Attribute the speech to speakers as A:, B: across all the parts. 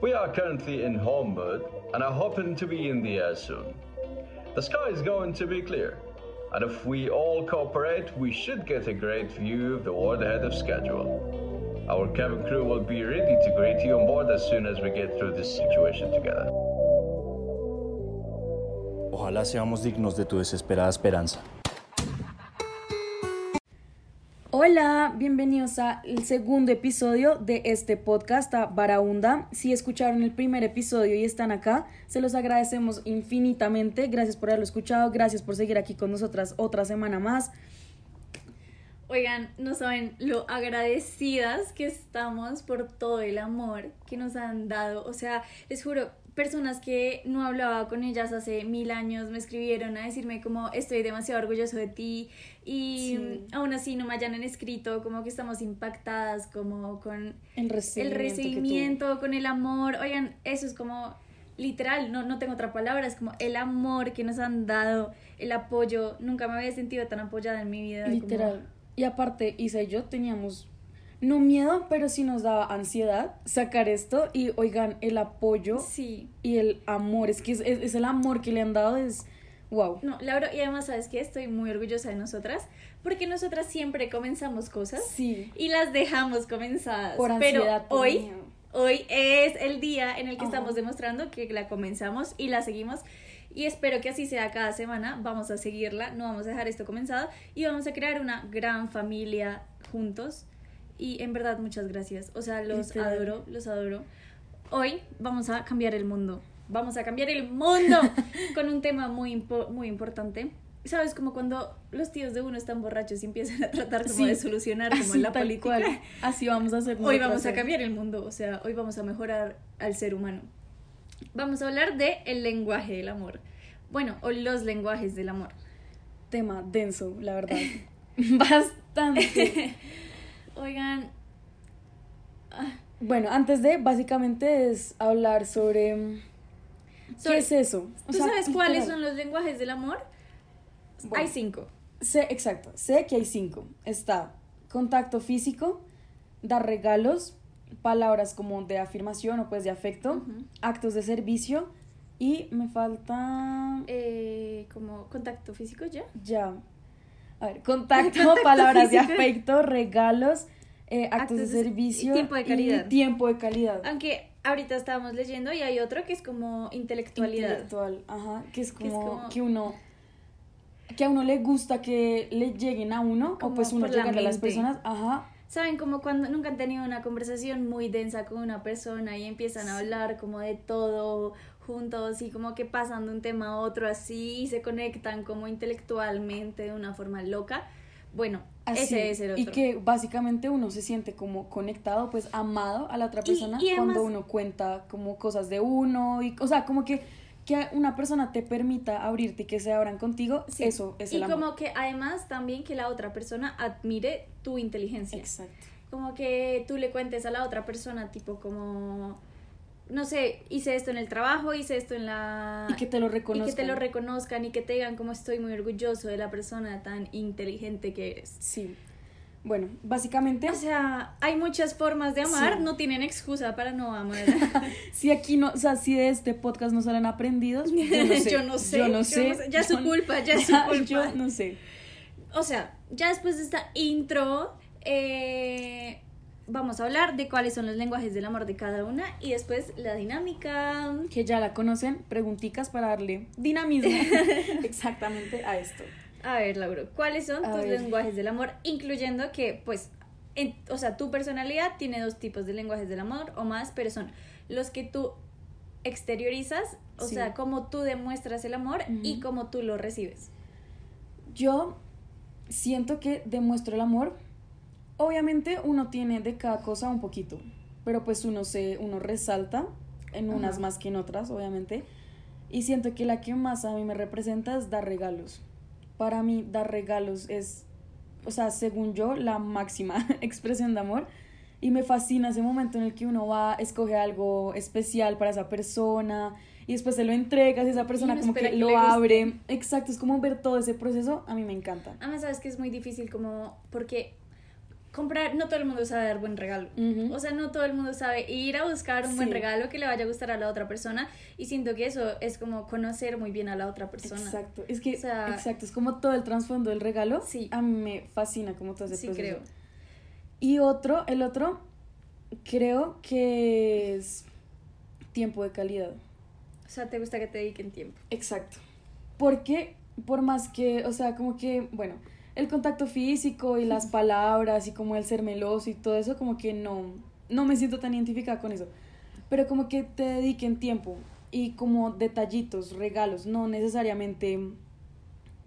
A: We are currently in Holmwood and are hoping to be in the air soon. The sky is going to be clear, and if we all cooperate, we should get a great view of the world ahead of schedule. Our cabin crew will be ready to greet you on board as soon as we get through this situation together.
B: Ojalá seamos dignos de tu desesperada esperanza.
C: Hola, bienvenidos al segundo episodio de este podcast a. Si escucharon el primer episodio y están acá, se los agradecemos infinitamente. Gracias por haberlo escuchado, gracias por seguir aquí con nosotras otra semana más.
D: Oigan, no saben lo agradecidas que estamos por todo el amor que nos han dado. O sea, les juro, personas que no hablaba con ellas hace mil años me escribieron a decirme como estoy demasiado orgulloso de ti y aún así no me hayan escrito como que estamos impactadas como con
C: el recibimiento,
D: el recibimiento con el amor. Oigan, eso es como literal, no, no tengo otra palabra, es como el amor que nos han dado, el apoyo. Nunca me había sentido tan apoyada en mi vida.
C: Literal. Y aparte, Isa y yo teníamos no miedo, pero sí nos daba ansiedad sacar esto y oigan, el apoyo
D: sí.
C: y el amor, es que es, es, el amor que le han dado, es wow.
D: No, Laura, y además, ¿sabes qué? Estoy muy orgullosa de nosotras, porque nosotras siempre comenzamos cosas
C: sí.
D: y las dejamos comenzadas.
C: Por ansiedad,
D: pero hoy, hoy es el día en el que estamos demostrando que la comenzamos y la seguimos. Y espero que así sea cada semana. Vamos a seguirla, no vamos a dejar esto comenzado y vamos a crear una gran familia juntos y en verdad muchas gracias. O sea, los adoro, los adoro. Hoy vamos a cambiar el mundo. Vamos a cambiar el mundo con un tema muy, muy importante. ¿Sabes? Como cuando los tíos de uno están borrachos y empiezan a tratar como de solucionar como en la política.
C: Así vamos a hacer.
D: Hoy vamos a cambiar el mundo, o sea, hoy vamos a mejorar al ser humano. Vamos a hablar de el lenguaje del amor. Bueno, o los lenguajes del amor.
C: Tema denso, la verdad. Bastante.
D: Oigan.
C: Bueno, antes de, básicamente es hablar sobre. ¿Qué es eso?
D: ¿Tú sabes cuáles son los lenguajes del amor? hay cinco.
C: Sé, exacto, sé que hay cinco. Está contacto físico, dar regalos, palabras como de afirmación o pues de afecto, actos de servicio y me falta...
D: Eh, como contacto físico ya.
C: Ya. A ver, contacto, palabras de afecto, regalos, eh, actos, de servicio.
D: Y tiempo de calidad.
C: tiempo de calidad.
D: Aunque ahorita estábamos leyendo y hay otro que es como intelectualidad.
C: Intelectual, ajá, que es como, que, uno que a uno le gusta que le lleguen a uno o pues uno llega a las personas, ajá.
D: Saben como cuando nunca han tenido una conversación muy densa con una persona y empiezan a hablar como de todo juntos y como que pasan de un tema a otro así y se conectan como intelectualmente de una forma loca. Bueno, ese es el otro.
C: Y que básicamente uno se siente como conectado, pues amado a la otra persona cuando uno cuenta como cosas de uno y o sea, como que que una persona te permita abrirte y que se abran contigo, eso es el
D: amor. Y como que además también que la otra persona admire tu inteligencia.
C: Exacto.
D: Como que tú le cuentes a la otra persona tipo como no sé, hice esto en el trabajo, hice esto en la...
C: Y que te lo reconozcan.
D: Y que te lo reconozcan y que te digan como estoy muy orgulloso de la persona tan inteligente que eres.
C: Sí. Bueno, básicamente...
D: O sea, hay muchas formas de amar, no tienen excusa para no amar.
C: si aquí no, o sea, si de este podcast no salen aprendidos, yo no sé.
D: yo no sé. Yo no sé. Ya es su culpa, ya es su culpa.
C: Yo no sé.
D: O sea, ya después de esta intro, eh vamos a hablar de cuáles son los lenguajes del amor de cada una y después la dinámica.
C: Que ya la conocen, preguntitas para darle dinamismo exactamente a esto.
D: A ver, Laura, ¿cuáles son tus lenguajes del amor? Incluyendo que, pues, o sea, tu personalidad tiene dos tipos de lenguajes del amor o más, pero son los que tú exteriorizas, o sea, cómo tú demuestras el amor y cómo tú lo recibes.
C: Yo siento que demuestro el amor Obviamente uno tiene de cada cosa un poquito, pero pues uno se, uno resalta en unas más que en otras, obviamente. Y siento que la que más a mí me representa es dar regalos. Para mí dar regalos es, o sea, según yo, la máxima expresión de amor. Y me fascina ese momento en el que uno va, escoge algo especial para esa persona y después se lo entregas y esa persona como que, lo abre. Exacto, es como ver todo ese proceso, a mí me encanta.
D: Además, sabes que es muy difícil como porque comprar, no todo el mundo sabe dar buen regalo. O sea, no todo el mundo sabe ir a buscar un buen regalo que le vaya a gustar a la otra persona. Y siento que eso es como conocer muy bien a la otra persona.
C: Exacto, es que,
D: O sea-
C: exacto, es como todo el trasfondo del regalo.
D: Sí.
C: A mí me fascina como todo ese
D: Sí,
C: proceso.
D: creo.
C: Y otro, el otro, creo que es tiempo de calidad.
D: O sea, te gusta que te dediquen tiempo.
C: Exacto. Porque, por más que, o sea, como que, bueno, el contacto físico y las palabras y como el ser meloso y todo eso, como que no, no me siento tan identificada con eso. Pero como que te dediquen tiempo y como detallitos, regalos, no necesariamente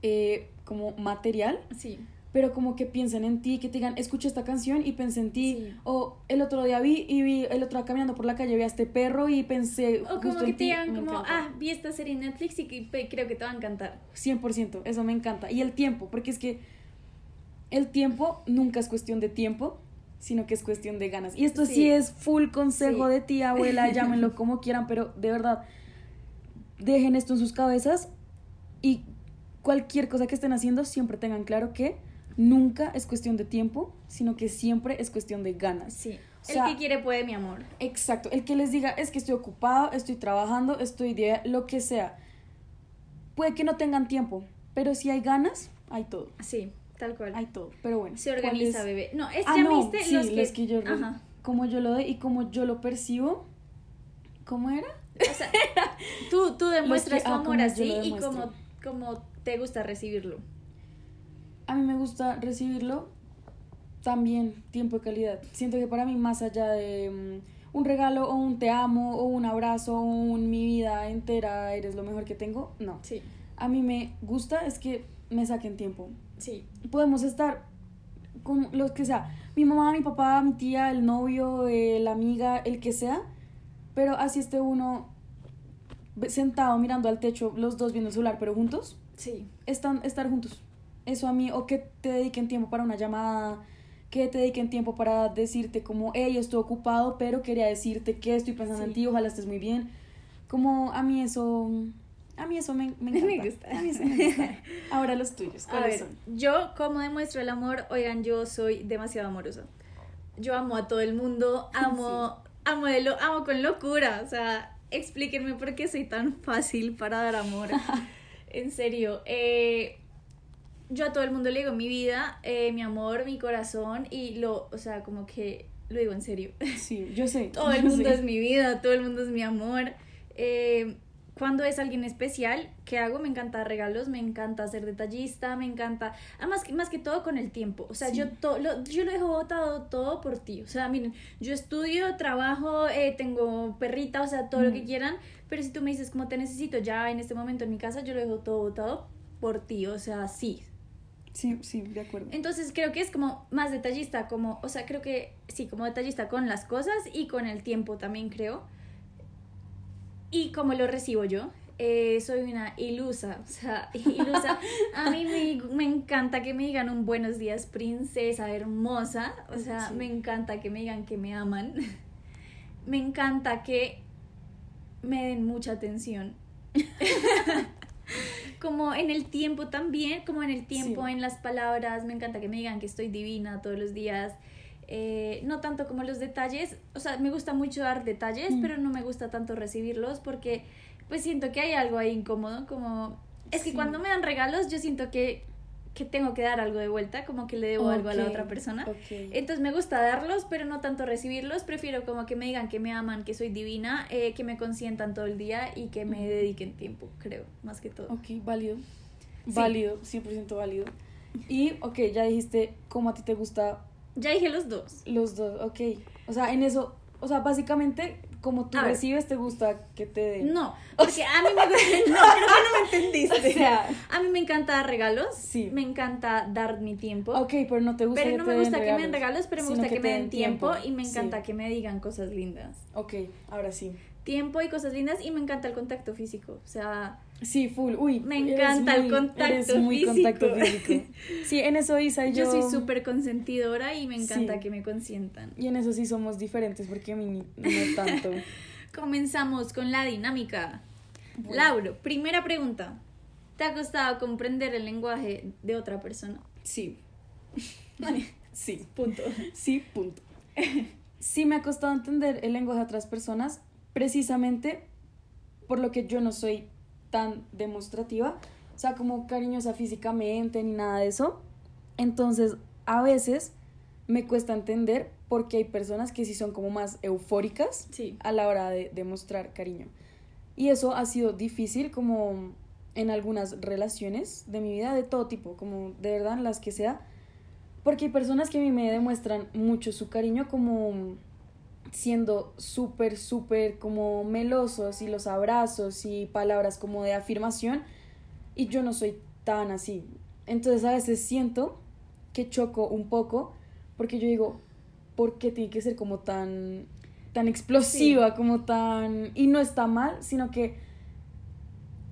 C: eh, como material,
D: Sí.
C: pero como que piensen en ti, que te digan, escuché esta canción y pensé en ti.
D: Sí.
C: O el otro día vi y vi el otro día caminando por la calle, vi a este perro y pensé.
D: O
C: justo
D: como que te digan como,
C: encanta.
D: ah, vi esta serie en Netflix y creo que te va a encantar.
C: 100%, eso me encanta. Y el tiempo, porque es que el tiempo nunca es cuestión de tiempo, sino que es cuestión de ganas. Y esto sí,
D: Sí.
C: es full consejo
D: Sí.
C: de tía, abuela, llámenlo como quieran, pero de verdad, dejen esto en sus cabezas y cualquier cosa que estén haciendo, siempre tengan claro que nunca es cuestión de tiempo, sino que siempre es cuestión de ganas.
D: Sí.
C: O sea-
D: el que quiere puede, mi amor.
C: Exacto, el que les diga es que estoy ocupado, estoy trabajando, estoy de lo que sea. Puede que no tengan tiempo, pero si hay ganas, hay todo.
D: Sí, tal cual.
C: Hay todo. Pero bueno.
D: Se
C: ¿cuál
D: organiza,
C: es?
D: bebé. No, es,
C: Ah,
D: ya
C: no,
D: viste
C: sí,
D: los que...
C: yo re-
D: Ajá.
C: como yo lo doy y como yo lo percibo. ¿Cómo era?
D: O sea, tú, tú demuestras
C: que-
D: tu
C: ah,
D: amor
C: yo
D: así y como, como te gusta recibirlo.
C: A mí me gusta recibirlo también tiempo de calidad. Siento que para mí más allá de mm, un regalo o un te amo o un abrazo o un mi vida entera eres lo mejor que tengo, no.
D: Sí,
C: A mí me gusta es que me saquen tiempo.
D: Sí.
C: podemos estar con los que sea, mi mamá, mi papá, mi tía, el novio, eh, la amiga, el que sea, pero así esté uno sentado mirando al techo, los dos viendo el celular, pero juntos,
D: Sí,
C: están, estar juntos. Eso a mí, o que te dediquen tiempo para una llamada, que te dediquen tiempo para decirte como, hey, estoy ocupado, pero quería decirte que estoy pensando en
D: Sí.
C: ti, ojalá estés muy bien. Como a mí eso, a mí eso me, me
D: gusta.
C: A mí eso me gusta. Ahora los tuyos, ¿cuáles son?
D: yo como demuestro el amor, oigan, yo soy demasiado amorosa. Yo amo a todo el mundo, amo, amo, de lo, amo con locura. O sea, explíquenme por qué soy tan fácil para dar amor. en serio, eh, yo a todo el mundo le digo mi vida, eh, mi amor, mi corazón y lo, o sea, como que lo digo en serio.
C: Sí, yo sé.
D: Todo el mundo
C: sé.
D: es mi vida, todo el mundo es mi amor. Eh, cuando es alguien especial, ¿qué hago? Me encanta dar regalos, me encanta ser detallista, me encanta, además que más que todo con el tiempo, o sea,
C: Sí.
D: yo, to- lo, yo lo dejo botado todo por ti, o sea, miren, yo estudio, trabajo, eh, tengo perrita, o sea, todo lo que
C: Mm.
D: quieran, pero si tú me dices cómo te necesito ya en este momento en mi casa, yo lo dejo todo botado por ti, o sea, sí,
C: Sí, sí, de acuerdo.
D: entonces creo que es como más detallista, como, o sea, creo que sí, como detallista con las cosas y con el tiempo también creo. Y como lo recibo yo, eh, soy una ilusa, o sea, ilusa. A mí me, me encanta que me digan un buenos días, princesa hermosa, o sea,
C: Sí.
D: me encanta que me digan que me aman. Me encanta que me den mucha atención. como en el tiempo también, como en el tiempo,
C: Sí.
D: en las palabras, me encanta que me digan que estoy divina todos los días. Eh, no tanto como los detalles, o sea, me gusta mucho dar detalles,
C: Mm.
D: pero no me gusta tanto recibirlos porque pues siento que hay algo ahí incómodo, como es que
C: Sí.
D: cuando me dan regalos yo siento que, que tengo que dar algo de vuelta, como que le debo algo a la otra persona. Entonces me gusta darlos, pero no tanto recibirlos. Prefiero como que me digan que me aman, que soy divina, eh, que me consientan todo el día y que me dediquen tiempo, creo, más que todo.
C: Ok, válido.
D: Sí.
C: Válido, 100% válido. Y, ok, ya dijiste cómo a ti te gusta
D: Ya dije los dos.
C: los dos, ok. O sea, en eso, o sea, básicamente, como tú
D: A ver.
C: recibes, te gusta que te den.
D: No, porque a mí me gusta... No, creo que no me entendiste.
C: O sea,
D: A mí me encanta dar regalos.
C: Sí.
D: Me encanta dar mi tiempo.
C: ok, pero no te gusta
D: Pero
C: que
D: no me
C: den
D: gusta que me den regalos, pero me gusta que, me den tiempo, y me
C: Sí.
D: encanta que me digan cosas lindas.
C: Ok, ahora sí.
D: Tiempo y cosas lindas y me encanta el contacto físico. O sea,
C: Sí, full. Uy,
D: Me encanta el contacto
C: eres muy
D: físico.
C: contacto físico. Sí, en eso Isa y yo.
D: yo soy súper consentidora y me encanta
C: Sí.
D: que me consientan.
C: Y en eso sí somos diferentes porque a mí no tanto.
D: Comenzamos con la dinámica.
C: Bueno.
D: Lauro, primera pregunta. ¿Te ha costado comprender el lenguaje de otra persona?
C: Sí. Sí,
D: Punto.
C: sí, punto. Sí me ha costado entender el lenguaje de otras personas precisamente por lo que yo no soy tan demostrativa, o sea, como cariñosa físicamente ni nada de eso. Entonces, a veces me cuesta entender porque hay personas que sí son como más eufóricas
D: Sí.
C: a la hora de demostrar cariño. Y eso ha sido difícil como en algunas relaciones de mi vida, de todo tipo, como de verdad en las que sea, porque hay personas que a mí me demuestran mucho su cariño como siendo súper, súper como melosos y los abrazos y palabras como de afirmación y yo no soy tan así. Entonces a veces siento que choco un poco porque yo digo, ¿por qué tiene que ser como tan tan explosiva, como tan y no está mal, sino que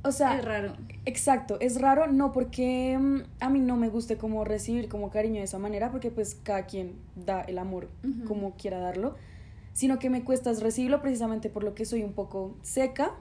C: o sea,
D: es raro.
C: Exacto, es raro, no porque mm, a mí no me guste como recibir como cariño de esa manera, porque pues cada quien da el amor como quiera darlo, sino que me cuesta es recibirlo precisamente por lo que soy un poco seca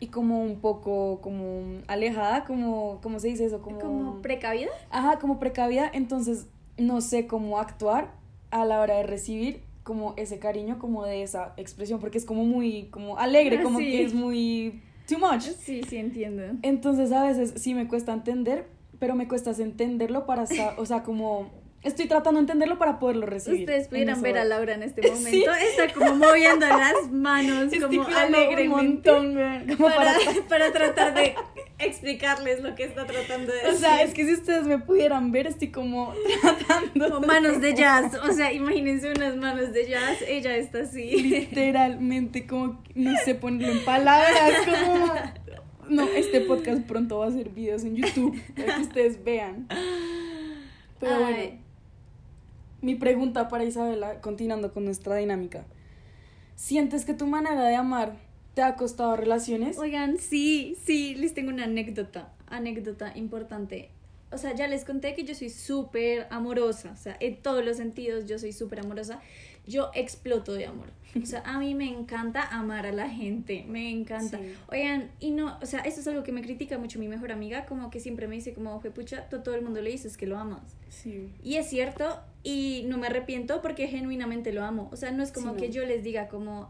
C: y como un poco como alejada, como, ¿cómo se dice eso? Como,
D: Como precavida.
C: Ajá, como precavida, entonces no sé cómo actuar a la hora de recibir como ese cariño, como de esa expresión, porque es como muy, como alegre, como
D: sí.
C: que es muy too much.
D: Sí, sí, entiendo.
C: Entonces a veces sí me cuesta entender, pero me cuesta entenderlo para, o sea, como estoy tratando de entenderlo para poderlo recibir.
D: Ustedes
C: En
D: pudieran ver a. Laura en este
C: Sí.
D: momento. Está como moviendo las manos, como alegremente.
C: un montón, como
D: para,
C: para-
D: para tratar de explicarles lo que está tratando de decir.
C: O sea, es que si ustedes me pudieran ver, estoy como tratando
D: Como manos de jazz. O sea, imagínense unas manos de jazz. Ella está así.
C: literalmente como no sé ponerlo en palabras como no este podcast pronto va a ser videos en YouTube para que ustedes vean pero
D: Ay.
C: bueno mi pregunta para Isabela continuando con nuestra dinámica sientes que tu manera de amar te ha costado relaciones
D: Oigan, sí, sí, les tengo una anécdota, anécdota importante. O sea, ya les conté que yo soy súper amorosa, o sea, en todos los sentidos yo soy súper amorosa. Yo exploto de amor. O sea, a mí me encanta amar a la gente, me encanta.
C: Sí.
D: Oigan, y no, o sea, esto es algo que me critica mucho mi mejor amiga, como que siempre me dice como, pucha, tú todo el mundo le dices que lo amas.
C: sí
D: Y es cierto, y no me arrepiento porque genuinamente lo amo. O sea, no es como
C: Sí, no.
D: que yo les diga como,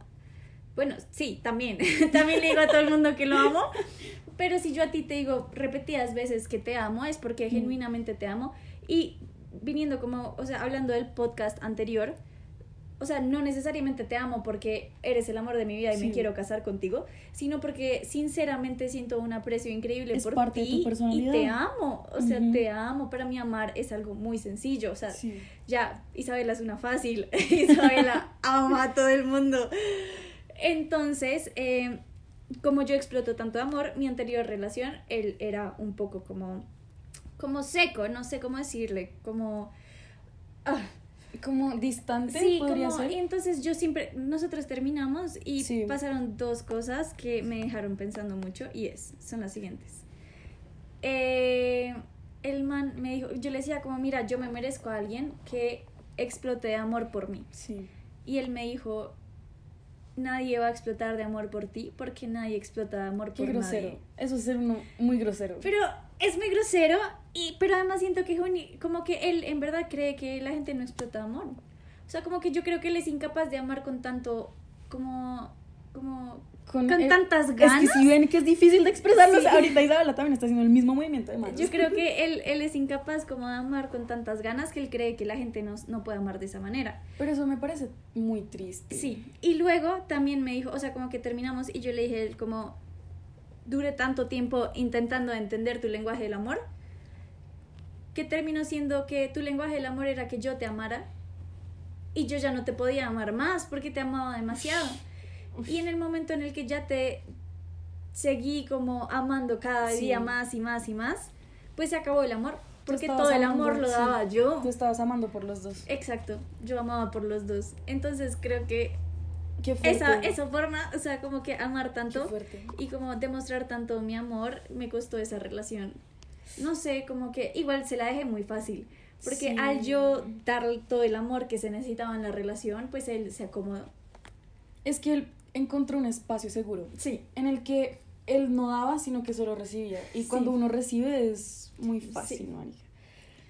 D: bueno, sí, también, también le digo a todo el mundo que lo amo, pero si yo a ti te digo repetidas veces que te amo, es porque
C: Mm.
D: genuinamente te amo. Y viniendo como, o sea, hablando del podcast anterior, o sea, no necesariamente te amo porque eres el amor de mi vida y me quiero casar contigo, sino porque sinceramente siento un aprecio increíble
C: Es
D: por
C: parte de tu
D: ti y te amo, o sea, te amo. Para mí amar es algo muy sencillo, o sea,
C: sí
D: ya, Isabela es una fácil. Isabela ama a todo el mundo. Entonces, eh, como yo exploto tanto amor, mi anterior relación, él era un poco como, como seco, no sé cómo decirle, como... ah,
C: como distante
D: sí,
C: podría
D: como,
C: ser
D: y entonces yo siempre, nosotros terminamos y
C: Sí.
D: pasaron dos cosas que me dejaron pensando mucho y es, son las siguientes. Eh, el man me dijo, yo le decía como, mira, yo me merezco a alguien que explote de amor por mí.
C: sí
D: Y él me dijo, nadie va a explotar de amor por ti porque nadie explota de amor
C: qué
D: por
C: grosero
D: nadie.
C: eso es ser uno muy grosero
D: Pero es muy grosero, y, pero además siento que como que él en verdad cree que la gente no explota amor. O sea, como que yo creo que él es incapaz de amar con tanto, como, como, con,
C: el-
D: tantas
C: Es
D: ganas.
C: que si ven que es difícil de expresarlo,
D: Sí.
C: ahorita Isabela también está haciendo el mismo movimiento de manos.
D: Yo creo que él, él es incapaz como de amar con tantas ganas que él cree que la gente no, no puede amar de esa manera.
C: Pero eso me parece muy triste.
D: Sí, y luego también me dijo, o sea, como que terminamos y yo le dije como, dure tanto tiempo intentando entender tu lenguaje del amor, que terminó siendo que tu lenguaje del amor era que yo te amara y yo ya no te podía amar más porque te amaba demasiado. Y en el momento en el que ya te seguí como amando cada
C: Sí.
D: día más y más y más, pues se acabó el amor, porque todo el
C: amando,
D: amor lo
C: sí.
D: daba yo.
C: Tú estabas amando por los dos.
D: Exacto, yo amaba por los dos. Entonces creo que esa, esa forma, o sea, como que amar tanto y como demostrar tanto mi amor, me costó esa relación. No sé, como que igual se la dejé muy fácil. Porque
C: Sí.
D: al yo dar todo el amor que se necesitaba en la relación, pues él se acomodó.
C: Es que él encontró un espacio seguro
D: Sí.
C: en el que él no daba, sino que solo recibía. Y
D: Sí.
C: cuando uno recibe es muy fácil,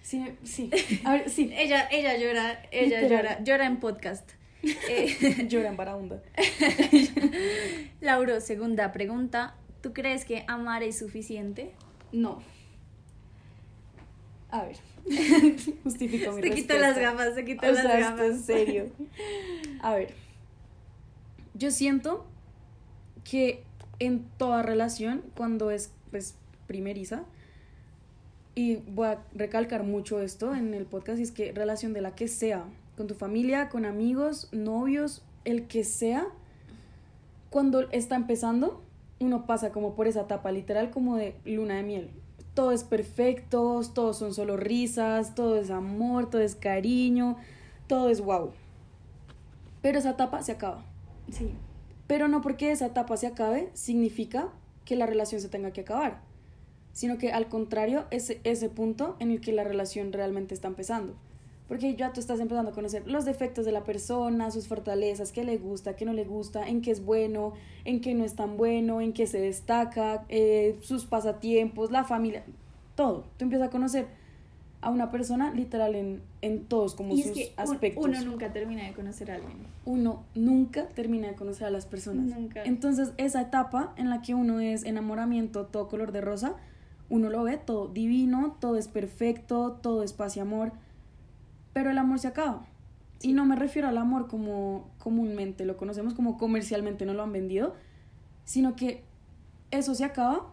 D: Sí.
C: Sí, sí. A ver, sí.
D: Ella, ella llora, ella
C: Literal.
D: llora, llora en podcast. Eh,
C: Llora en Barahunda.
D: Lauro, segunda pregunta. ¿Tú crees que amar es suficiente?
C: No. A ver. Justifico mi
D: Se quitó
C: respuesta.
D: las gafas, se quitó
C: O
D: las
C: sea, esto
D: gafas.
C: en serio. A ver. Yo siento que en toda relación, cuando es pues primeriza, y voy a recalcar mucho esto en el podcast, y es que relación de la que sea, con tu familia, con amigos, novios, el que sea, cuando está empezando, uno pasa como por esa etapa literal como de luna de miel. Todo es perfecto, todos son solo risas, todo es amor, todo es cariño, todo es wow. Pero esa etapa se acaba.
D: Sí.
C: Pero no porque esa etapa se acabe significa que la relación se tenga que acabar, sino que al contrario es ese punto en el que la relación realmente está empezando. Porque ya tú estás empezando a conocer los defectos de la persona, sus fortalezas, qué le gusta, qué no le gusta, en qué es bueno, en qué no es tan bueno, en qué se destaca, eh, sus pasatiempos, la familia, todo. Tú empiezas a conocer a una persona literal en, en todos como
D: Y
C: sus
D: es que un-
C: aspectos
D: uno nunca termina de conocer a alguien.
C: uno nunca termina de conocer a las personas.
D: Nunca.
C: Entonces, esa etapa en la que uno es enamoramiento, todo color de rosa, uno lo ve todo divino, todo es perfecto, todo es paz y amor, pero el amor se acaba. Y no me refiero al amor como comúnmente lo conocemos, como comercialmente no lo han vendido, sino que eso se acaba,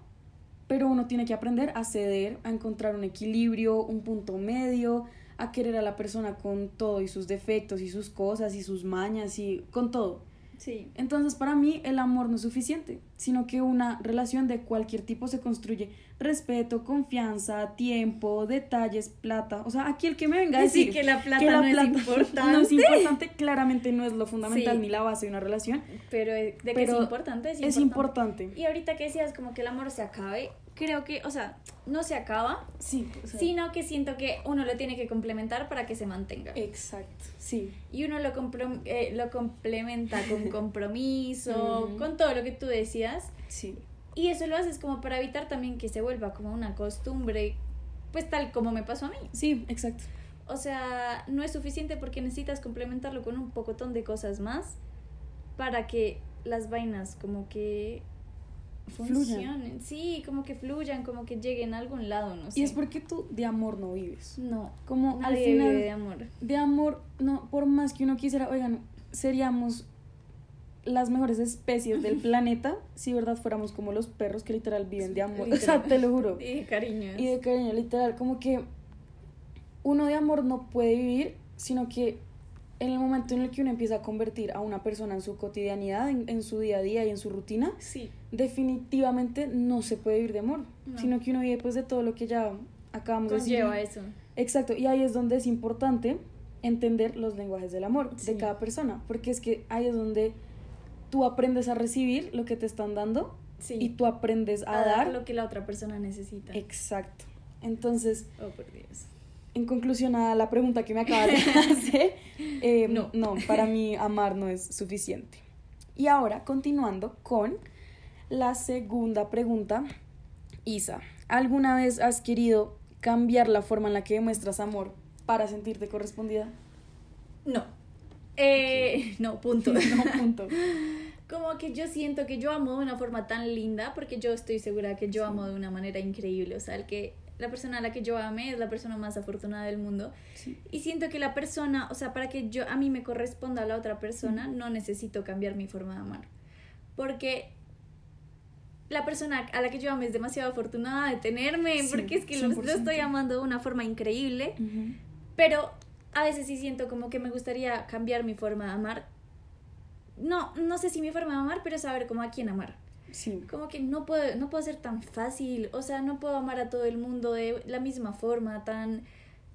C: pero uno tiene que aprender a ceder, a encontrar un equilibrio, un punto medio, a querer a la persona con todo y sus defectos y sus cosas y sus mañas y con todo.
D: Sí.
C: Entonces para mí el amor no es suficiente, sino que una relación de cualquier tipo se construye respeto, confianza, tiempo, detalles, plata. O sea, aquí el que me venga a
D: Sí,
C: decir
D: que la plata no es importante.
C: no es importante, claramente no es lo fundamental
D: Sí.
C: ni la base de una relación,
D: Pero eh, de que
C: Pero
D: es importante, es,
C: es
D: importante.
C: importante.
D: Y ahorita que decías como que el amor se acabe, creo que, o sea, no se acaba,
C: Sí, o sea,
D: sino que siento que uno lo tiene que complementar para que se mantenga.
C: exacto, sí.
D: Y uno lo, eh, lo complementa con compromiso, con todo lo que tú decías.
C: Sí,
D: Y eso lo haces como para evitar también que se vuelva como una costumbre, pues tal como me pasó a mí.
C: sí, exacto.
D: O sea, no es suficiente porque necesitas complementarlo con un pocotón de cosas más para que las vainas como que. Funcionen. Sí, como que fluyan, como que lleguen a algún lado, no sé.
C: Y es porque tú de amor no vives.
D: No,
C: Como al final
D: vive de amor.
C: de amor, no, por más que uno quisiera, oigan, seríamos las mejores especies del planeta si verdad fuéramos como los perros que literal viven de amor. O sea,
D: Literal.
C: te lo juro.
D: Y de cariños.
C: Y de cariño, literal, como que uno de amor no puede vivir, sino que en el momento en el que uno empieza a convertir a una persona en su cotidianidad, en, en su día a día y en su rutina,
D: Sí,
C: definitivamente no se puede vivir de amor,
D: No.
C: sino que uno vive pues de todo lo que ya acabamos de decir.
D: eso.
C: Exacto, y ahí es donde es importante entender los lenguajes del amor
D: Sí.
C: de cada persona, porque es que ahí es donde tú aprendes a recibir lo que te están dando
D: Sí.
C: y tú aprendes a,
D: a dar
C: dar.
D: lo que la otra persona necesita.
C: Exacto. Entonces,
D: Oh, por Dios.
C: En conclusión a la pregunta que me acabas de hacer, eh,
D: No.
C: no, para mí amar no es suficiente. Y ahora, continuando con la segunda pregunta, Isa, ¿alguna vez has querido cambiar la forma en la que demuestras amor para sentirte correspondida?
D: No. Eh, no, punto.
C: No, punto.
D: Como que yo siento que yo amo de una forma tan linda, porque yo estoy segura que yo amo de una manera increíble. O sea, el que la persona a la que yo amé es la persona más afortunada del mundo.
C: Sí.
D: Y siento que la persona, o sea, para que yo a mí me corresponda a la otra persona, no necesito cambiar mi forma de amar. Porque la persona a la que yo amo es demasiado afortunada de tenerme,
C: Sí,
D: porque es que lo, lo
C: 100%.
D: estoy amando de una forma increíble. Pero a veces sí siento como que me gustaría cambiar mi forma de amar. No, no sé si mi forma de amar, pero saber cómo a quién amar. Como que no puedo, no puedo ser tan fácil, o sea, no puedo amar a todo el mundo de la misma forma, tan,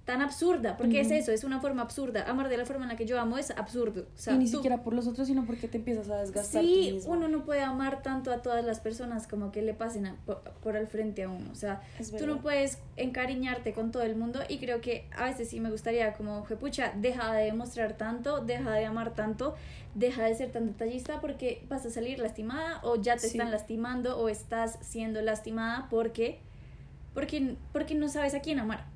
D: tan absurda, porque es eso, es una forma absurda. Amar de la forma en la que yo amo es absurdo. O sea,
C: y ni
D: tú-
C: siquiera por los otros, sino porque te empiezas a desgastar tú
D: Sí,
C: mismo.
D: uno no puede amar tanto a todas las personas como que le pasen a- por, por al frente a uno. O sea, tú no puedes encariñarte con todo el mundo y creo que a veces sí me gustaría como, pucha, deja de demostrar tanto, deja de amar tanto, deja de ser tan detallista porque vas a salir lastimada o ya te
C: Sí.
D: están lastimando o estás siendo lastimada porque porque, porque no sabes a quién amar.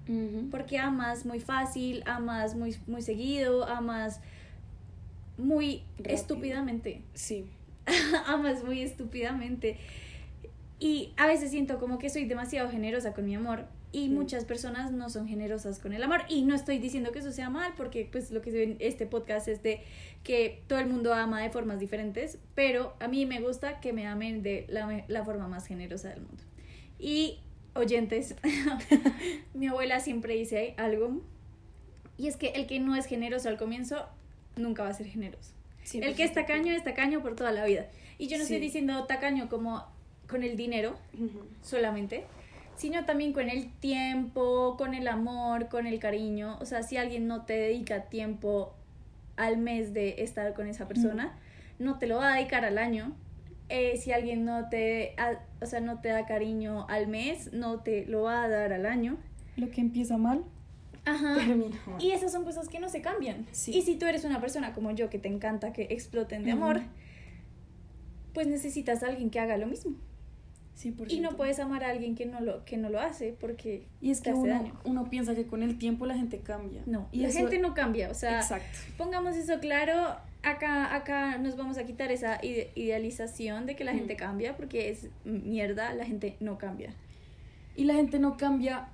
D: Porque amas muy fácil, amas muy, muy seguido, amas muy
C: Rápido.
D: estúpidamente.
C: Sí.
D: amas muy estúpidamente. Y a veces siento como que soy demasiado generosa con mi amor y muchas personas no son generosas con el amor y no estoy diciendo que eso sea mal porque pues lo que se ve en este podcast es de que todo el mundo ama de formas diferentes, pero a mí me gusta que me amen de la, la forma más generosa del mundo. Y oyentes, mi abuela siempre dice algo y es que el que no es generoso al comienzo nunca va a ser generoso. El que es tacaño es tacaño por toda la vida. Y yo no
C: Sí.
D: estoy diciendo tacaño como con el dinero solamente, sino también con el tiempo, con el amor, con el cariño. O sea, si alguien no te dedica tiempo al mes de estar con esa persona, no te lo va a dedicar al año. Eh, si alguien no te, a- o sea, no te da cariño al mes, no te lo va a dar al año.
C: Lo que empieza mal,
D: Ajá.
C: termina mal.
D: Y esas son cosas que no se cambian.
C: Sí.
D: Y si tú eres una persona como yo que te encanta que exploten de amor, pues necesitas a alguien que haga lo mismo.
C: 100%.
D: Y no puedes amar a alguien que no lo, que no lo hace porque
C: Y es
D: te
C: que
D: hace
C: uno,
D: daño.
C: uno piensa que con el tiempo la gente cambia.
D: No,
C: y
D: la
C: eso-
D: gente no cambia. O sea,
C: Exacto.
D: pongamos eso claro. Acá, acá nos vamos a quitar esa ide- idealización de que la
C: Mm.
D: gente cambia porque es mierda, la gente no cambia.
C: Y la gente no cambia,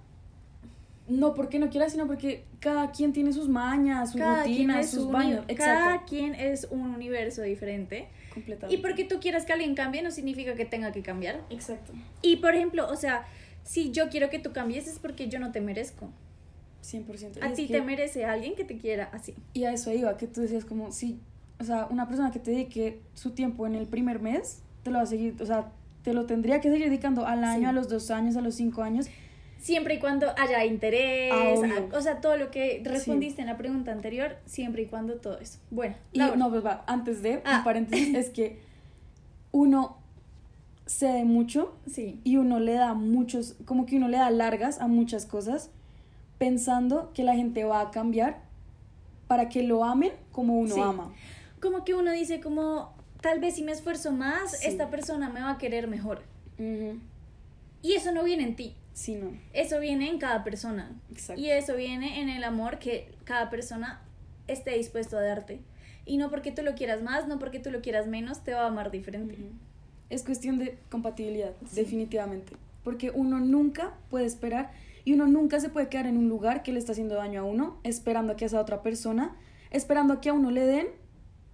C: no porque no quiera, sino porque cada quien tiene sus mañas, sus
D: Cada
C: rutinas, sus
D: un,
C: baños.
D: cada
C: Exacto.
D: quien es un universo diferente.
C: Completamente.
D: Y porque tú quieras que alguien cambie no significa que tenga que cambiar.
C: Exacto.
D: Y por ejemplo, o sea, si yo quiero que tú cambies es porque yo no te merezco.
C: 100%. Y
D: A ti
C: que-
D: te merece alguien que te quiera así.
C: Y a eso iba, que tú decías como, sí, o sea, una persona que te dedique su tiempo en el primer mes, te lo va a seguir, o sea, te lo tendría que seguir dedicando al año,
D: Sí.
C: a los dos años, a los cinco años.
D: Siempre y cuando haya interés,
C: Ah,
D: a- o sea, todo lo que respondiste en la pregunta anterior, siempre y cuando todo eso. Bueno,
C: Y
D: Laura,
C: no, pues va, antes de,
D: Ah.
C: un paréntesis, es que uno cede mucho
D: sí,
C: y uno le da muchos, como que uno le da largas a muchas cosas pensando que la gente va a cambiar para que lo amen como uno
D: Sí.
C: ama.
D: como que uno dice como, tal vez si me esfuerzo más,
C: Sí.
D: esta persona me va a querer mejor.
C: Ujú.
D: Y eso no viene en ti,
C: Sí, no.
D: eso viene en cada persona.
C: Exacto.
D: Y eso viene en el amor que cada persona esté dispuesto a darte. Y no porque tú lo quieras más, no porque tú lo quieras menos, te va a amar diferente.
C: Es cuestión de compatibilidad,
D: Sí.
C: definitivamente. Porque uno nunca puede esperar y uno nunca se puede quedar en un lugar que le está haciendo daño a uno, esperando a que esa otra persona, esperando a que a uno le den,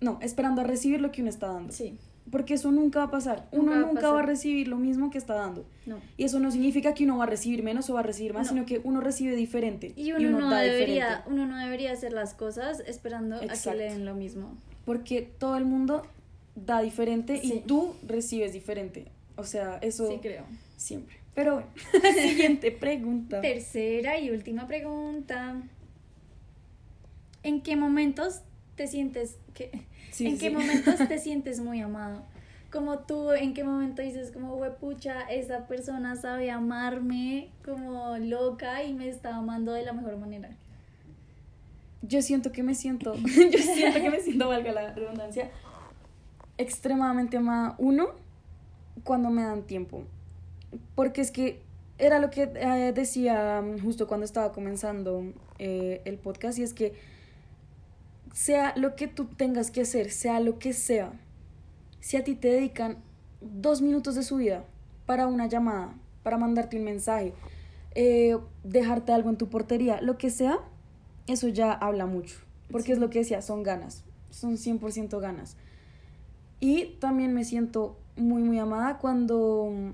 C: no, esperando a recibir lo que uno está dando.
D: Sí,
C: Porque eso nunca va a pasar.
D: Nunca
C: uno
D: va
C: nunca va a recibir lo mismo que está dando.
D: no.
C: Y eso no significa que uno va a recibir menos o va a recibir más,
D: No.
C: sino que uno recibe diferente.
D: Y uno, no
C: da
D: debería,
C: diferente.
D: uno no debería hacer las cosas esperando a que le den lo mismo.
C: Porque todo el mundo da diferente
D: Sí.
C: y tú recibes diferente. O sea, eso
D: Sí, creo.
C: siempre. Pero bueno, siguiente pregunta.
D: Tercera y última pregunta. ¿En qué momentos te sientes que
C: Sí,
D: en
C: sí,
D: qué momentos te sientes muy amado? Como tú, ¿en qué momento dices como, huepucha, esa persona sabe amarme como loca y me está amando de la mejor manera?
C: Yo siento que me siento, yo siento que me siento, valga la redundancia, extremadamente amada. Uno, cuando me dan tiempo. Porque es que era lo que eh, decía mm, justo cuando estaba comenzando eh, el podcast y es que sea lo que tú tengas que hacer, sea lo que sea, si a ti te dedican dos minutos de su vida para una llamada, para mandarte un mensaje, eh, dejarte algo en tu portería, lo que sea, eso ya habla mucho. Porque es lo que decía, son ganas, son 100% ganas. Y también me siento muy, muy amada cuando mm,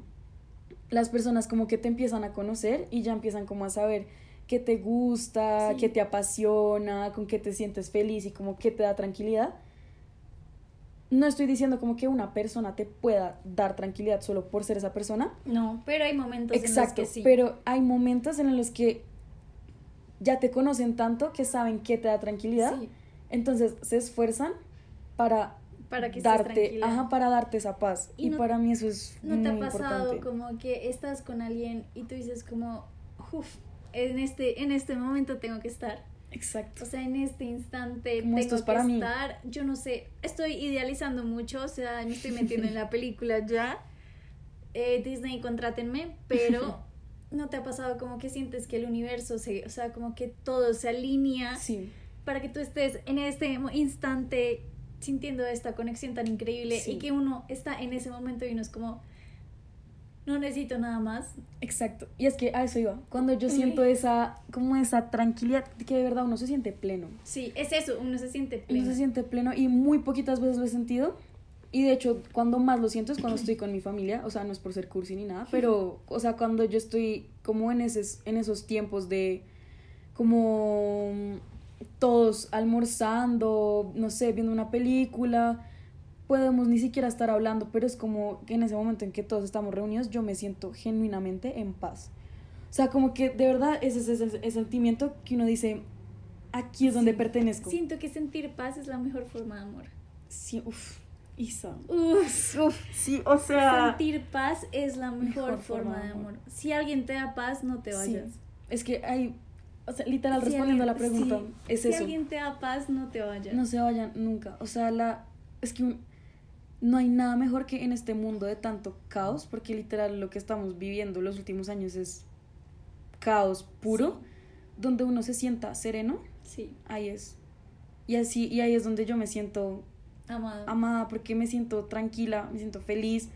C: las personas como que te empiezan a conocer y ya empiezan como a saber qué te gusta,
D: Sí.
C: qué te apasiona, con qué te sientes feliz y como qué te da tranquilidad. No estoy diciendo como que una persona te pueda dar tranquilidad solo por ser esa persona,
D: No, pero hay momentos
C: Exacto,
D: en los que sí.
C: pero hay momentos en los que ya te conocen tanto que saben qué te da tranquilidad,
D: Sí,
C: entonces se esfuerzan para,
D: que
C: darte, ajá, para darte esa paz.
D: Y
C: Y,
D: no-
C: para mí eso es
D: ¿No
C: muy
D: te ha pasado
C: importante.
D: como que estás con alguien y tú dices como, uff, en este, en este momento tengo que estar?
C: Exacto.
D: O sea, en este instante
C: Como
D: tengo
C: esto es
D: que
C: para mí.
D: estar. Yo no sé, estoy idealizando mucho, o sea, me estoy metiendo en la película ya. Eh, Disney, contrátenme, pero ¿No te ha pasado como que sientes que el universo se, o sea, como que todo se alinea
C: Sí.
D: para que tú estés en este instante sintiendo esta conexión tan increíble
C: Sí.
D: y que uno está en ese momento y uno es como, no necesito nada más.
C: Exacto. Y es que a eso iba. Cuando yo siento esa, como esa tranquilidad, que de verdad uno se siente pleno.
D: Sí, es eso, uno se siente
C: Uno
D: pleno.
C: se siente pleno y muy poquitas veces lo he sentido. Y de hecho, cuando más lo siento es cuando estoy con mi familia. O sea, no es por ser cursi ni nada, pero, o sea, cuando yo estoy como en, ese, en esos tiempos de como todos almorzando, no sé, viendo una película, podemos ni siquiera estar hablando, pero es como que en ese momento en que todos estamos reunidos, yo me siento genuinamente en paz. O sea, como que de verdad ese es ese, ese sentimiento que uno dice, aquí es donde
D: Sí.
C: pertenezco.
D: Siento que sentir paz es la mejor forma de amor.
C: Sí, uff, Isa.
D: Uf,
C: Uf, sí, o sea.
D: sentir paz es la mejor,
C: Mejor
D: forma, de amor. Si alguien te da paz, no te
C: sí.
D: vayas.
C: Es que hay, o sea, literal,
D: Si
C: respondiendo a la
D: alguien-
C: pregunta,
D: sí,
C: es
D: si
C: eso.
D: alguien te da paz, no te vayas.
C: No se vayan nunca. O sea, la, es que un- no hay nada mejor que en este mundo de tanto caos, porque literal lo que estamos viviendo los últimos años es caos puro, donde uno se sienta sereno,
D: Sí,
C: ahí es. Y así, y ahí es donde yo me siento
D: amado.
C: amada porque me siento tranquila, me siento feliz,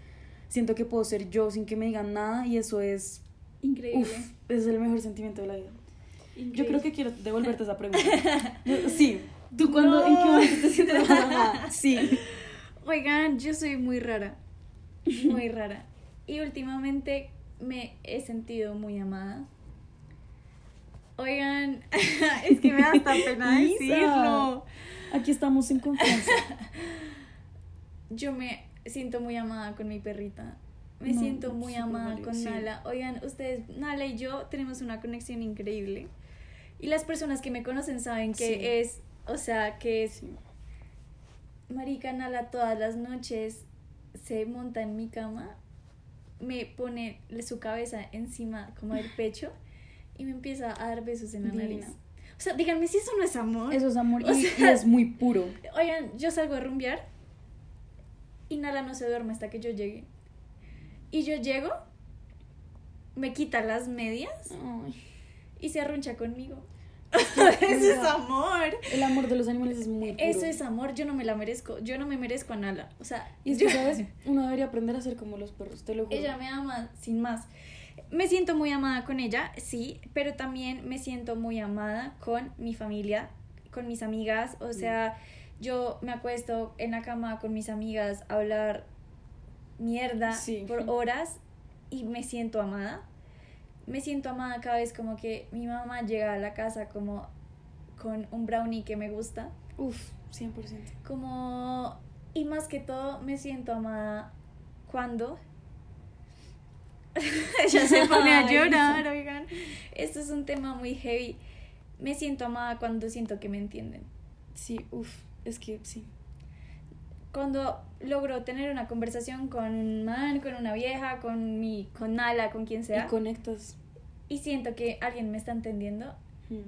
C: siento que puedo ser yo sin que me digan nada y eso es,
D: Increíble.
C: uf, es el mejor sentimiento de la vida.
D: increíble.
C: Yo creo que quiero devolverte esa pregunta. Sí, tú cuando, ¿en qué momento te sientes amada? Sí.
D: Oigan, yo soy muy rara. Muy rara. Y últimamente me he sentido muy amada. Oigan, es que me da hasta pena decirlo.
C: Aquí estamos en confianza.
D: Yo me siento muy amada con mi perrita. Me
C: No,
D: siento muy amada con
C: sí.
D: Nala. Oigan, ustedes, Nala y yo tenemos una conexión increíble. Y las personas que me conocen saben que
C: Sí.
D: es, o sea, que es
C: Sí.
D: Marica Nala todas las noches se monta en mi cama, me pone su cabeza encima como del pecho y me empieza a dar besos en la nariz. O sea, díganme si eso no es amor.
C: Eso es amor
D: O
C: y,
D: sea-
C: y es muy puro.
D: Oigan, yo salgo a rumbear y Nala no se duerme hasta que yo llegue. Y yo llego, me quita las medias
C: Ay,
D: y se arruncha conmigo. Eso es amor.
C: el amor de los animales es muy puro.
D: Eso es amor, yo no me la merezco. Yo no me merezco a Nala. O sea,
C: Y es
D: yo-
C: que, ¿sabes? Uno debería aprender a ser como los perros, te lo juro.
D: Ella me ama sin más. Me siento muy amada con ella, sí, pero también me siento muy amada con mi familia, con mis amigas. O sea, yo me acuesto en la cama con mis amigas a hablar mierda
C: Sí.
D: por horas y me siento amada. Me siento amada cada vez como que mi mamá llega a la casa como con un brownie que me gusta.
C: Uf, 100%.
D: Como, y más que todo, me siento amada cuando. Ella se pone a llorar, oigan. Esto es un tema muy heavy. Me siento amada cuando siento que me entienden.
C: Sí, uf, es que sí.
D: Cuando logro tener una conversación con un man, con una vieja, con mi, con Nala, con quien sea,
C: Y conectas.
D: y siento que alguien me está entendiendo.
C: Mm.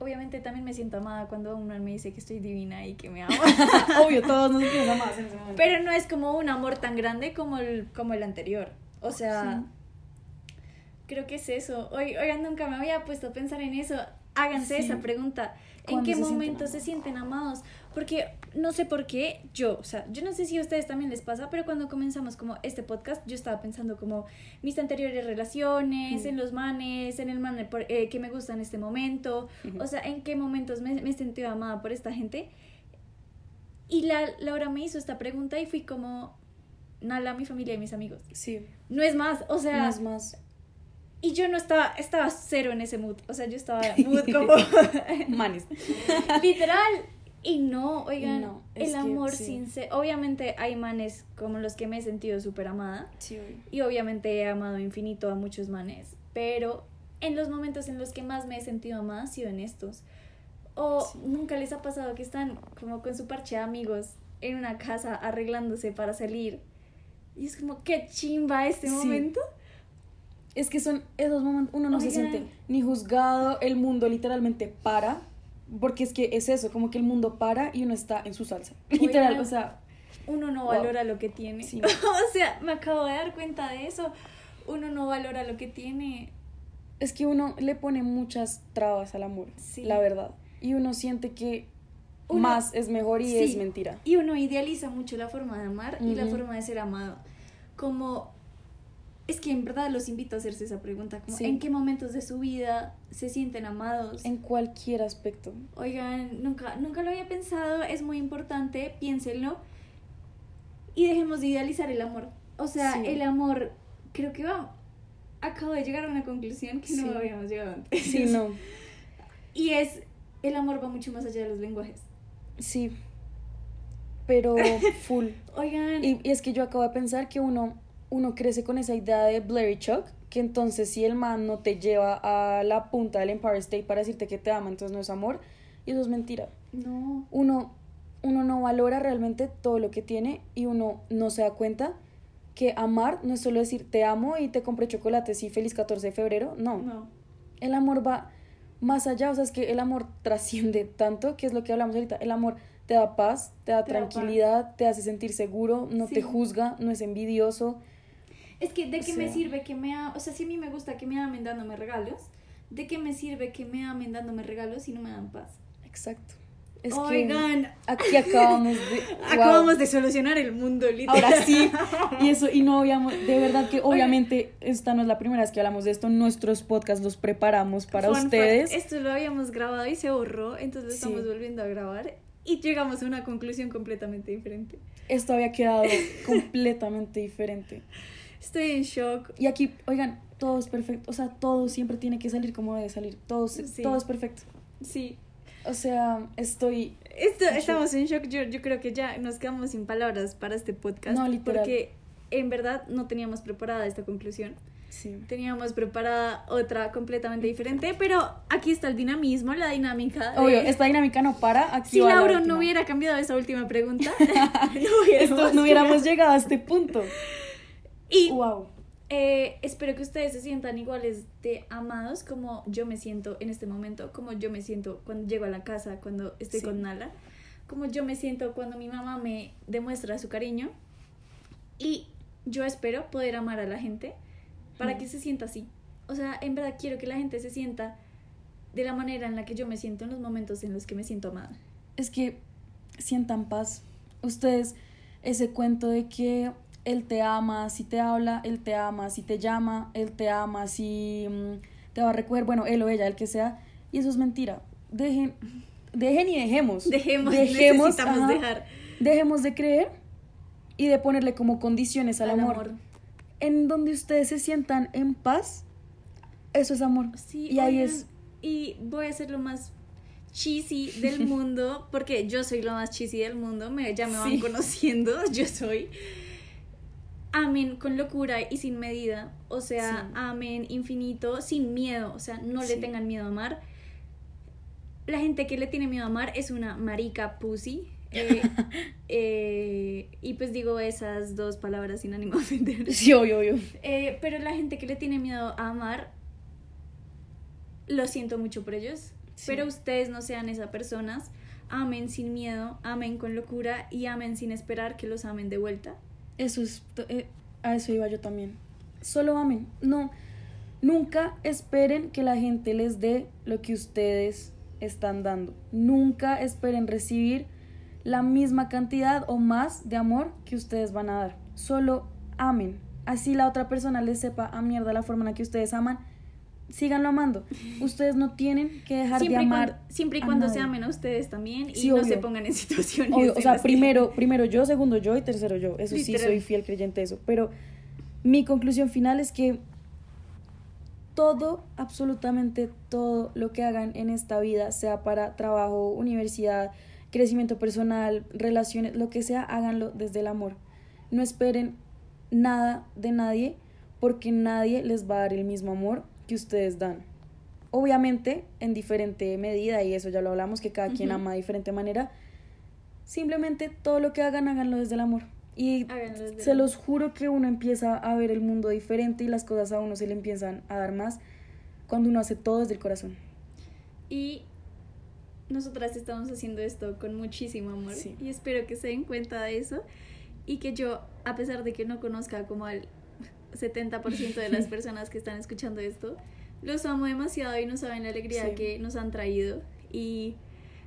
D: Obviamente también me siento amada cuando un man me dice que estoy divina y que me ama.
C: Obvio, todos nos sentimos amadas en ese momento.
D: Pero no es como un amor tan grande como el, como el anterior. O sea, creo que es eso. Oy- Oigan, nunca me había puesto a pensar en eso. Háganse
C: Sí.
D: esa pregunta. ¿En
C: ¿Cuándo
D: qué
C: se sienten
D: momento se
C: amados?
D: sienten amados? Porque no sé por qué yo, o sea, yo no sé si a ustedes también les pasa, pero cuando comenzamos como este podcast, yo estaba pensando como mis anteriores relaciones,
C: Mm.
D: en los manes, en el man por- eh, que me gusta en este momento,
C: Ujú.
D: o sea, en qué momentos me, me sentido amada por esta gente. Y la, Laura me hizo esta pregunta y fui como, Nala, mi familia y mis amigos.
C: Sí,
D: No es más, o sea,
C: no es más.
D: y yo no estaba, estaba cero en ese mood, o sea, yo estaba mood como
C: Manes.
D: literal. Y no, oigan,
C: No,
D: el amor
C: sí.
D: sincero. Obviamente hay manes como los que me he sentido súper amada.
C: Sí.
D: Y obviamente he amado infinito a muchos manes. Pero en los momentos en los que más me he sentido amada ha sido en estos. O
C: Sí.
D: nunca les ha pasado que están como con su parche de amigos en una casa arreglándose para salir. Y es como, qué chimba este
C: Sí.
D: momento.
C: Es que son esos momentos, uno no se siente ni juzgado, el mundo literalmente para, porque es que es eso, como que el mundo para y uno está en su salsa. Literal, o sea,
D: Uno no
C: Wow.
D: valora lo que tiene.
C: Sí.
D: o sea, me acabo de dar cuenta de eso. uno no valora lo que tiene.
C: Es que uno le pone muchas trabas al amor,
D: Sí.
C: la verdad. Y uno siente que
D: Uno-
C: más es mejor y
D: Sí.
C: es mentira.
D: Y uno idealiza mucho la forma de amar y la forma de ser amado. Como, es que en verdad los invito a hacerse esa pregunta, como,
C: Sí.
D: ¿en qué momentos de su vida se sienten amados?
C: En cualquier aspecto.
D: Oigan, nunca, nunca lo había pensado, es muy importante, piénsenlo. Y dejemos de idealizar el amor. O sea,
C: Sí.
D: el amor, creo que va. Acabo de llegar a una conclusión que
C: Sí.
D: no habíamos llegado antes.
C: Sí, no.
D: Y es, el amor va mucho más allá de los lenguajes.
C: Sí. Pero full.
D: Oigan,
C: Y, y es que yo acabo de pensar que uno, uno crece con esa idea de Blurry Chuck, que entonces si el man no te lleva a la punta del Empire State para decirte que te ama, entonces no es amor. Y eso es mentira.
D: no.
C: Uno, uno no valora realmente todo lo que tiene y uno no se da cuenta que amar no es solo decir te amo y te compré chocolates y feliz 14 de febrero. No.
D: No.
C: El amor va más allá, o sea, es que el amor trasciende tanto, que es lo que hablamos ahorita. El amor te da paz, te da
D: Te da
C: tranquilidad, te hace sentir seguro, no
D: Sí.
C: te juzga, no es envidioso.
D: Es que, ¿de qué me
C: sea.
D: sirve que me amen? O sea, si a mí me gusta que me amen dándome regalos, ¿de qué me sirve que me amen dándome regalos si no me dan paz?
C: Exacto. Es
D: Oigan,
C: que aquí acabamos de...
D: acabamos
C: wow.
D: de solucionar el mundo, literal.
C: Ahora sí, y eso, y no habíamos, de verdad que obviamente esta no es la primera vez que hablamos de esto, nuestros podcasts los preparamos para
D: Fun fact,
C: ustedes.
D: esto lo habíamos grabado y se borró, entonces lo
C: Sí.
D: estamos volviendo a grabar y llegamos a una conclusión completamente diferente.
C: Esto había quedado completamente diferente.
D: Estoy en shock.
C: Y aquí, oigan, todo es perfecto, o sea, todo siempre tiene que salir como debe salir, todo,
D: Sí.
C: todo es perfecto.
D: Sí.
C: O sea, estoy...
D: Esto,
C: En shock.
D: estamos en shock. Yo, yo creo que ya nos quedamos sin palabras para este podcast.
C: No, literal.
D: Porque en verdad no teníamos preparada esta conclusión.
C: Sí.
D: Teníamos preparada otra completamente diferente, pero aquí está el dinamismo, la dinámica. de-
C: Obvio, esta dinámica no para, aquí
D: Si
C: la
D: Lauro no hubiera cambiado esa última pregunta, no hubiéramos,
C: Esto, no hubiéramos llegado a este punto.
D: Y
C: Wow.
D: eh, espero que ustedes se sientan iguales de amados como yo me siento en este momento, como yo me siento cuando llego a la casa, cuando estoy
C: Sí.
D: con Nala, como yo me siento cuando mi mamá me demuestra su cariño. Y yo espero poder amar a la gente para
C: Mm.
D: que se sienta así. O sea, en verdad quiero que la gente se sienta de la manera en la que yo me siento en los momentos en los que me siento amada.
C: Es que sientan paz. Ustedes, ese cuento de que él te ama, si te habla, él te ama, si te llama, él te ama, si mm, te va a recoger, bueno, él o ella, el que sea, y eso es mentira. Dejen, dejen y dejemos.
D: Dejemos, necesitamos
C: ajá,
D: dejar
C: Dejemos de creer y de ponerle como condiciones al,
D: al
C: amor.
D: amor.
C: En donde ustedes se sientan en paz, eso es amor.
D: Sí,
C: y ahí es
D: Y voy a ser lo más cheesy del mundo, porque yo soy lo más cheesy del mundo, me, ya me van
C: Sí.
D: conociendo, yo soy. Amen con locura y sin medida, o sea,
C: Sí.
D: amen infinito, sin miedo, o sea, no le
C: Sí.
D: tengan miedo a amar. La gente que le tiene miedo a amar es una marica pussy. eh, eh, y pues digo esas dos palabras sin ánimo de ofender.
C: Sí, obvio, obvio.
D: Eh, pero la gente que le tiene miedo a amar, lo siento mucho por ellos.
C: Sí.
D: Pero ustedes no sean esas personas. Amen sin miedo, amen con locura y amen sin esperar que los amen de vuelta.
C: Eso es, eh, a eso iba yo también. Solo amen. No, nunca esperen que la gente les dé lo que ustedes están dando. Nunca esperen recibir la misma cantidad o más de amor que ustedes van a dar. Solo amen. Así la otra persona les sepa a mierda la forma en la que ustedes aman. Síganlo amando. Ustedes no tienen que dejar
D: Siempre
C: de amar.
D: cuando, siempre y
C: a
D: cuando se amen a ustedes también y
C: Sí,
D: no se pongan en situaciones.
C: Obvio, o sea,
D: que-
C: primero, primero yo, segundo yo y tercero yo. Eso sí, soy fiel creyente de eso. Pero mi conclusión final es que todo, absolutamente todo lo que hagan en esta vida, sea para trabajo, universidad, crecimiento personal, relaciones, lo que sea, háganlo desde el amor. No esperen nada de nadie porque nadie les va a dar el mismo amor que ustedes dan. Obviamente, en diferente medida, y eso ya lo hablamos, que cada quien ama de diferente manera. Simplemente todo lo que hagan, háganlo desde el amor. Y
D: desde
C: se los juro que uno empieza a ver el mundo diferente y las cosas a uno se le empiezan a dar más cuando uno hace todo desde el corazón.
D: Y nosotras estamos haciendo esto con muchísimo amor.
C: Sí.
D: Y espero que se den cuenta de eso. Y que yo, a pesar de que no conozca como al 70% de las personas que están escuchando esto. Los amo demasiado y no saben la alegría
C: Sí.
D: que nos han traído. Y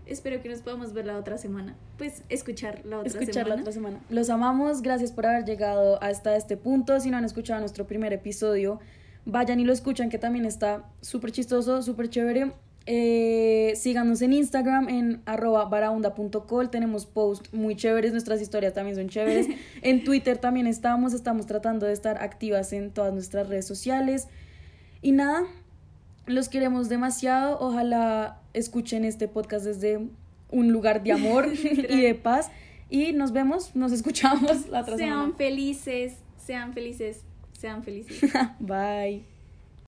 D: espero que nos podamos ver la otra semana. Pues escuchar la otra
C: escuchar
D: semana.
C: la otra semana. Los amamos, gracias por haber llegado hasta este punto. Si no han escuchado nuestro primer episodio, vayan y lo escuchan, que también está súper chistoso, súper chévere. Eh, síganos en Instagram en arroba tenemos posts muy chéveres, nuestras historias también son chéveres. en Twitter también estamos, estamos tratando de estar activas en todas nuestras redes sociales. Y nada, los queremos demasiado, ojalá escuchen este podcast desde un lugar de amor y de paz. Y nos vemos, nos escuchamos la otra
D: Sean
C: semana.
D: felices, sean felices, sean felices.
C: Bye.